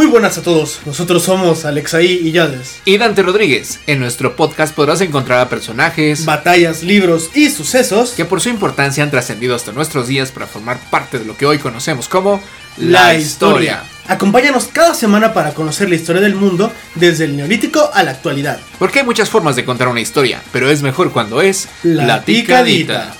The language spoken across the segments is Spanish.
Muy buenas a todos, nosotros somos Alexaí y Yades. Y Dante Rodríguez. En nuestro podcast podrás encontrar a personajes, Batallas, libros y sucesos que por su importancia han trascendido hasta nuestros días para formar parte de lo que hoy conocemos como la historia. Acompáñanos cada semana para conocer la historia del mundo desde el neolítico a la actualidad. Porque hay muchas formas de contar una historia, pero es mejor cuando es La picadita.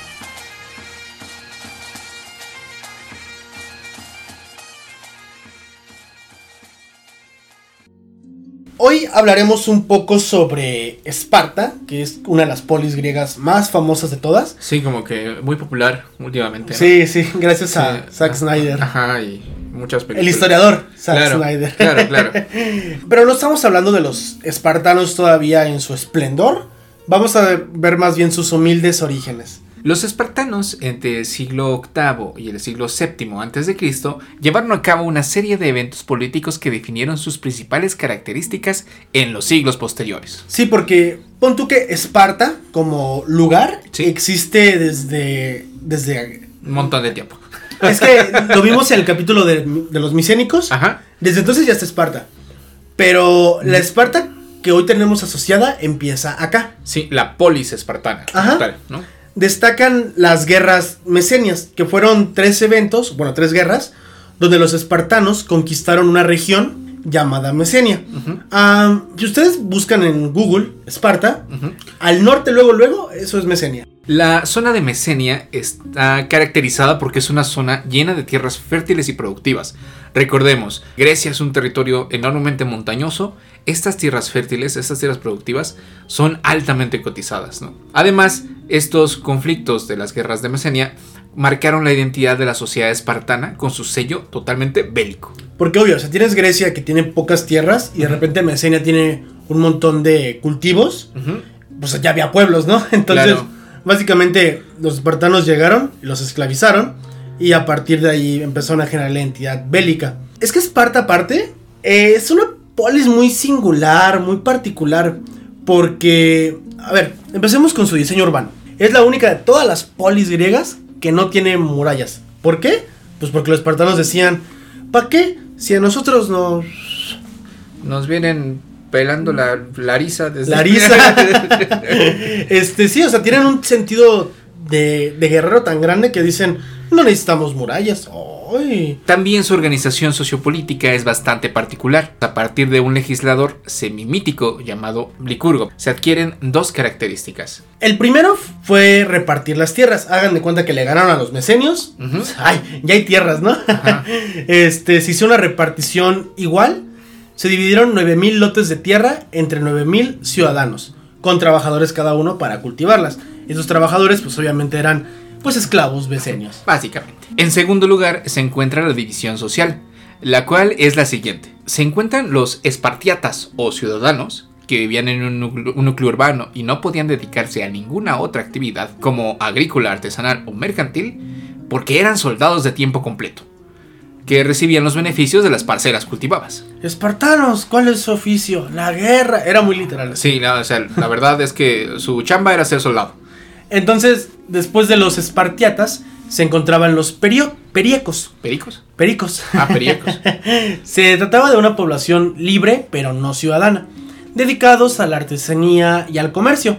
Hoy hablaremos un poco sobre Esparta, que es una de las polis griegas más famosas de todas. Sí, como que muy popular últimamente. ¿no? Sí, sí, gracias a. Zack Snyder. Ajá, y muchas películas. El historiador Zack Claro, Snyder. claro, claro. Pero no estamos hablando de los espartanos todavía en su esplendor. Vamos a ver más bien sus humildes orígenes. Los espartanos entre el siglo VIII y el siglo VII a.C. llevaron a cabo una serie de eventos políticos que definieron sus principales características en los siglos posteriores. Sí, porque pon tú que Esparta como lugar Sí. existe desde, desde... Un montón de tiempo. Es que lo vimos en el capítulo de, de los micénicos. Ajá. Desde entonces ya está Esparta. Pero la Esparta que hoy tenemos asociada empieza acá. Sí, la polis espartana. Ajá. tal, ¿no? Destacan las guerras mesenias, que fueron tres eventos, bueno, tres guerras, donde los espartanos conquistaron una región llamada Mesenia. Si ustedes buscan en Google Esparta, al norte luego, luego, eso es Mesenia. La zona de Mesenia está caracterizada porque es una zona llena de tierras fértiles y productivas. Recordemos, Grecia es un territorio enormemente montañoso. Estas tierras fértiles, estas tierras productivas, son altamente cotizadas. ¿no? Además, estos conflictos de las guerras de Mesenia marcaron la identidad de la sociedad espartana con su sello totalmente bélico. Porque obvio, o sea, tienes Grecia que tiene pocas tierras y de repente Mesenia tiene un montón de cultivos. Pues ya había pueblos, ¿no? Entonces, Claro. básicamente los espartanos llegaron y los esclavizaron y a partir de ahí empezaron a generar la entidad bélica. Es que Esparta aparte eh, es una polis muy singular, muy particular, porque, a ver, empecemos con su diseño urbano. Es la única de todas las polis griegas que no tiene murallas. ¿Por qué? Pues porque los espartanos decían, ¿para qué? Si a nosotros nos... Nos vienen pelando la Larisa desde Larisa. este, sí, o sea, tienen un sentido de, de guerrero tan grande que dicen, no necesitamos murallas. Ay. También su organización sociopolítica es bastante particular. A partir de un legislador semimítico llamado Licurgo, se adquieren dos características. El primero fue repartir las tierras. Hagan de cuenta que le ganaron a los mesenios. Ay, ya hay tierras, ¿no? Ajá. este, se hizo una repartición igual. Se dividieron 9000 lotes de tierra entre 9000 ciudadanos, con trabajadores cada uno para cultivarlas. Esos trabajadores, pues obviamente eran, pues esclavos mesenios. Básicamente. En segundo lugar se encuentra la división social, la cual es la siguiente. Se encuentran los espartiatas o ciudadanos que vivían en un núcleo, un núcleo urbano y no podían dedicarse a ninguna otra actividad como agrícola, artesanal o mercantil porque eran soldados de tiempo completo, que recibían los beneficios de las parcelas cultivadas. Espartanos, ¿cuál es su oficio? La guerra. Era muy literal. Sí, no, o sea, la verdad es que su chamba era ser soldado. Entonces, después de los espartiatas, se encontraban los perio- periecos. ¿Pericos? Pericos. Ah, periecos. se trataba de una población libre, pero no ciudadana, dedicados a la artesanía y al comercio.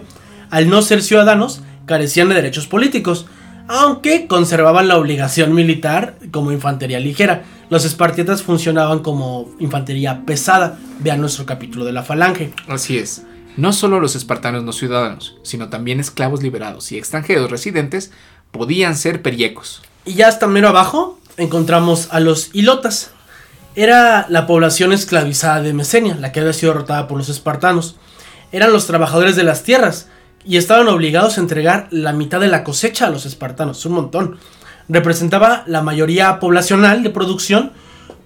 Al no ser ciudadanos, carecían de derechos políticos, aunque conservaban la obligación militar como infantería ligera. Los espartiatas funcionaban como infantería pesada. Vean nuestro capítulo de la falange. Así es. No solo los espartanos no ciudadanos, sino también esclavos liberados y extranjeros residentes podían ser periecos. Y ya hasta mero abajo encontramos a los ilotas. Era la población esclavizada de Mesenia, la que había sido derrotada por los espartanos. Eran los trabajadores de las tierras y estaban obligados a entregar la mitad de la cosecha a los espartanos, un montón. Representaba la mayoría poblacional de producción,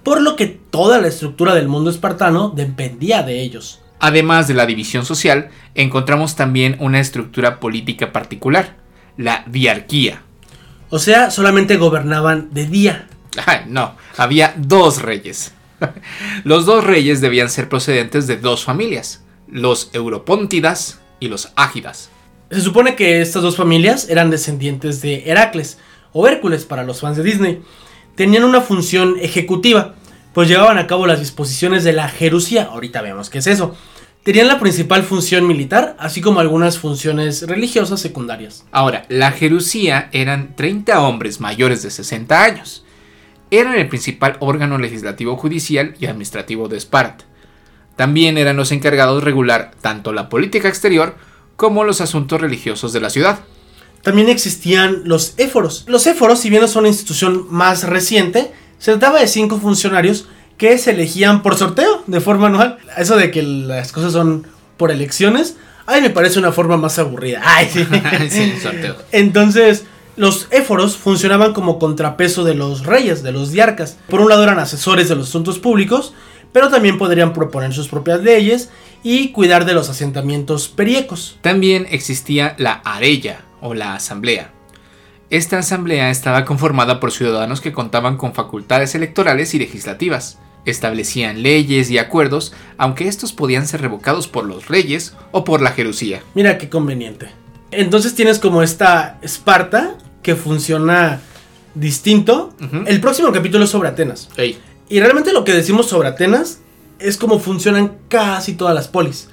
por lo que toda la estructura del mundo espartano dependía de ellos. Además de la división social, encontramos también una estructura política particular, la diarquía. O sea, solamente gobernaban de día. No, había dos reyes. Los dos reyes debían ser procedentes de dos familias, los Europóntidas y los Ágidas. Se supone que estas dos familias eran descendientes de Heracles o Hércules para los fans de Disney. Tenían una función ejecutiva, pues llevaban a cabo las disposiciones de la Jerusía. Ahorita vemos qué es eso. Tenían la principal función militar, así como algunas funciones religiosas secundarias. Ahora, la Jerusía eran 30 hombres mayores de 60 años. Eran el principal órgano legislativo judicial y administrativo de Esparta. También eran los encargados de regular tanto la política exterior como los asuntos religiosos de la ciudad. También existían los éforos. Los éforos, si bien no son una institución más reciente, se trataba de cinco funcionarios que se elegían por sorteo de forma anual. Eso de que las cosas son por elecciones, ay, me parece una forma más aburrida. Ay, sí. sí, sorteo. Entonces, los éforos funcionaban como contrapeso de los reyes, de los diarcas. Por un lado eran asesores de los asuntos públicos, pero también podrían proponer sus propias leyes y cuidar de los asentamientos periecos. También existía la arella o la asamblea. Esta asamblea estaba conformada por ciudadanos que contaban con facultades electorales y legislativas. Establecían leyes y acuerdos, aunque estos podían ser revocados por los reyes o por la Jerusía. Mira qué conveniente. Entonces tienes como esta Esparta que funciona distinto. El próximo capítulo es sobre Atenas. Y realmente lo que decimos sobre Atenas es como funcionan casi todas las polis.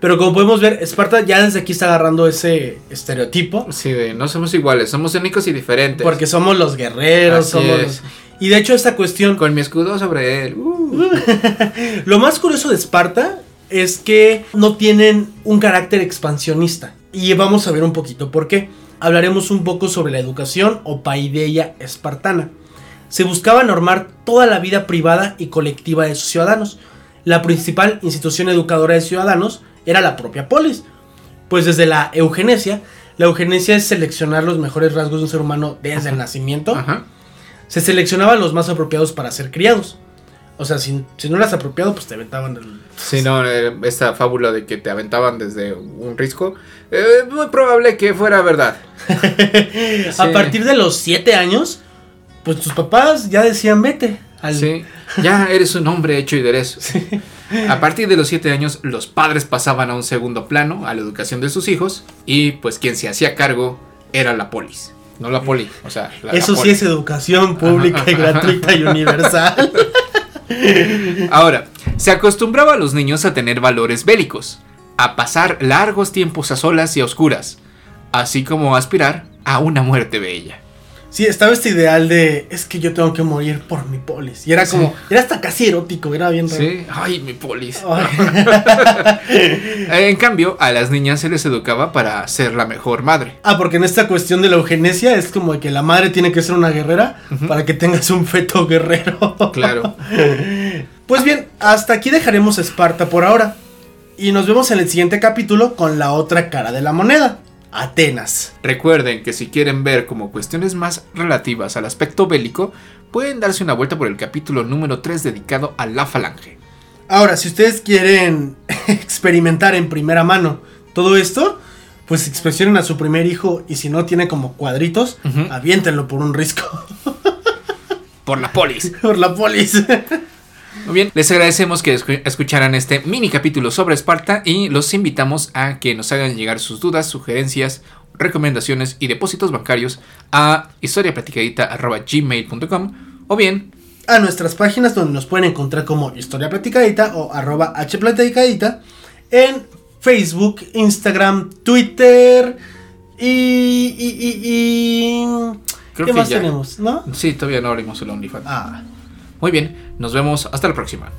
Pero como podemos ver, Esparta ya desde aquí está agarrando ese estereotipo. sí, de no somos iguales, somos únicos y diferentes. Porque somos los guerreros, Así somos los- Y de hecho esta cuestión... con mi escudo sobre él. uh. Lo más curioso de Esparta es que no tienen un carácter expansionista. Y vamos a ver un poquito por qué. Hablaremos un poco sobre la educación o paideia espartana. Se buscaba normar toda la vida privada y colectiva de sus ciudadanos. La principal institución educadora de ciudadanos era la propia polis. Pues desde la eugenesia, la eugenesia es seleccionar los mejores rasgos de un ser humano desde el nacimiento Ajá. Se seleccionaban los más apropiados para ser criados. O sea, si, si no eras apropiado, pues te aventaban el... Sí, no, eh, esta fábula de que te aventaban desde un risco, eh, muy probable que fuera verdad. A Sí. partir de los 7 años, pues tus papás ya decían vete. Al... Sí, ya eres un hombre hecho y derecho. A partir de los 7 años, los padres pasaban a un segundo plano, a la educación de sus hijos, y pues quien se hacía cargo era la polis. No la poli, o sea, la, la Eso sí es educación pública y gratuita y universal. Ahora, se acostumbraba a los niños a tener valores bélicos, a pasar largos tiempos a solas y a oscuras, así como a aspirar a una muerte bella. Sí, estaba este ideal de es que yo tengo que morir por mi polis. Y era como, era hasta casi erótico, era bien raro. Sí, ay, mi polis. Ay. En cambio, a las niñas se les educaba para ser la mejor madre. Ah, porque en esta cuestión de la eugenesia es como que la madre tiene que ser una guerrera para que tengas un feto guerrero. Claro. Pues bien, hasta aquí dejaremos Esparta por ahora. Y nos vemos en el siguiente capítulo con la otra cara de la moneda, Atenas. Recuerden que si quieren ver como cuestiones más relativas al aspecto bélico, pueden darse una vuelta por el capítulo número 3 dedicado a la falange. Ahora, si ustedes quieren experimentar en primera mano todo esto, pues expresionen a su primer hijo y si no tiene como cuadritos, aviéntenlo por un risco. Por la polis. por la polis. Muy bien, les agradecemos que escu- escucharan este mini capítulo sobre Esparta y los invitamos a que nos hagan llegar sus dudas, sugerencias, recomendaciones y depósitos bancarios a historiaplaticadita.gmail.com o bien a nuestras páginas donde nos pueden encontrar como Historia Platicadita o arroba hplaticadita en Facebook, Instagram, Twitter y... y, y, y- Creo ¿Qué que más ya. tenemos? ¿No? Sí, todavía no abrimos el OnlyFans. Ah. Muy bien, nos vemos hasta la próxima.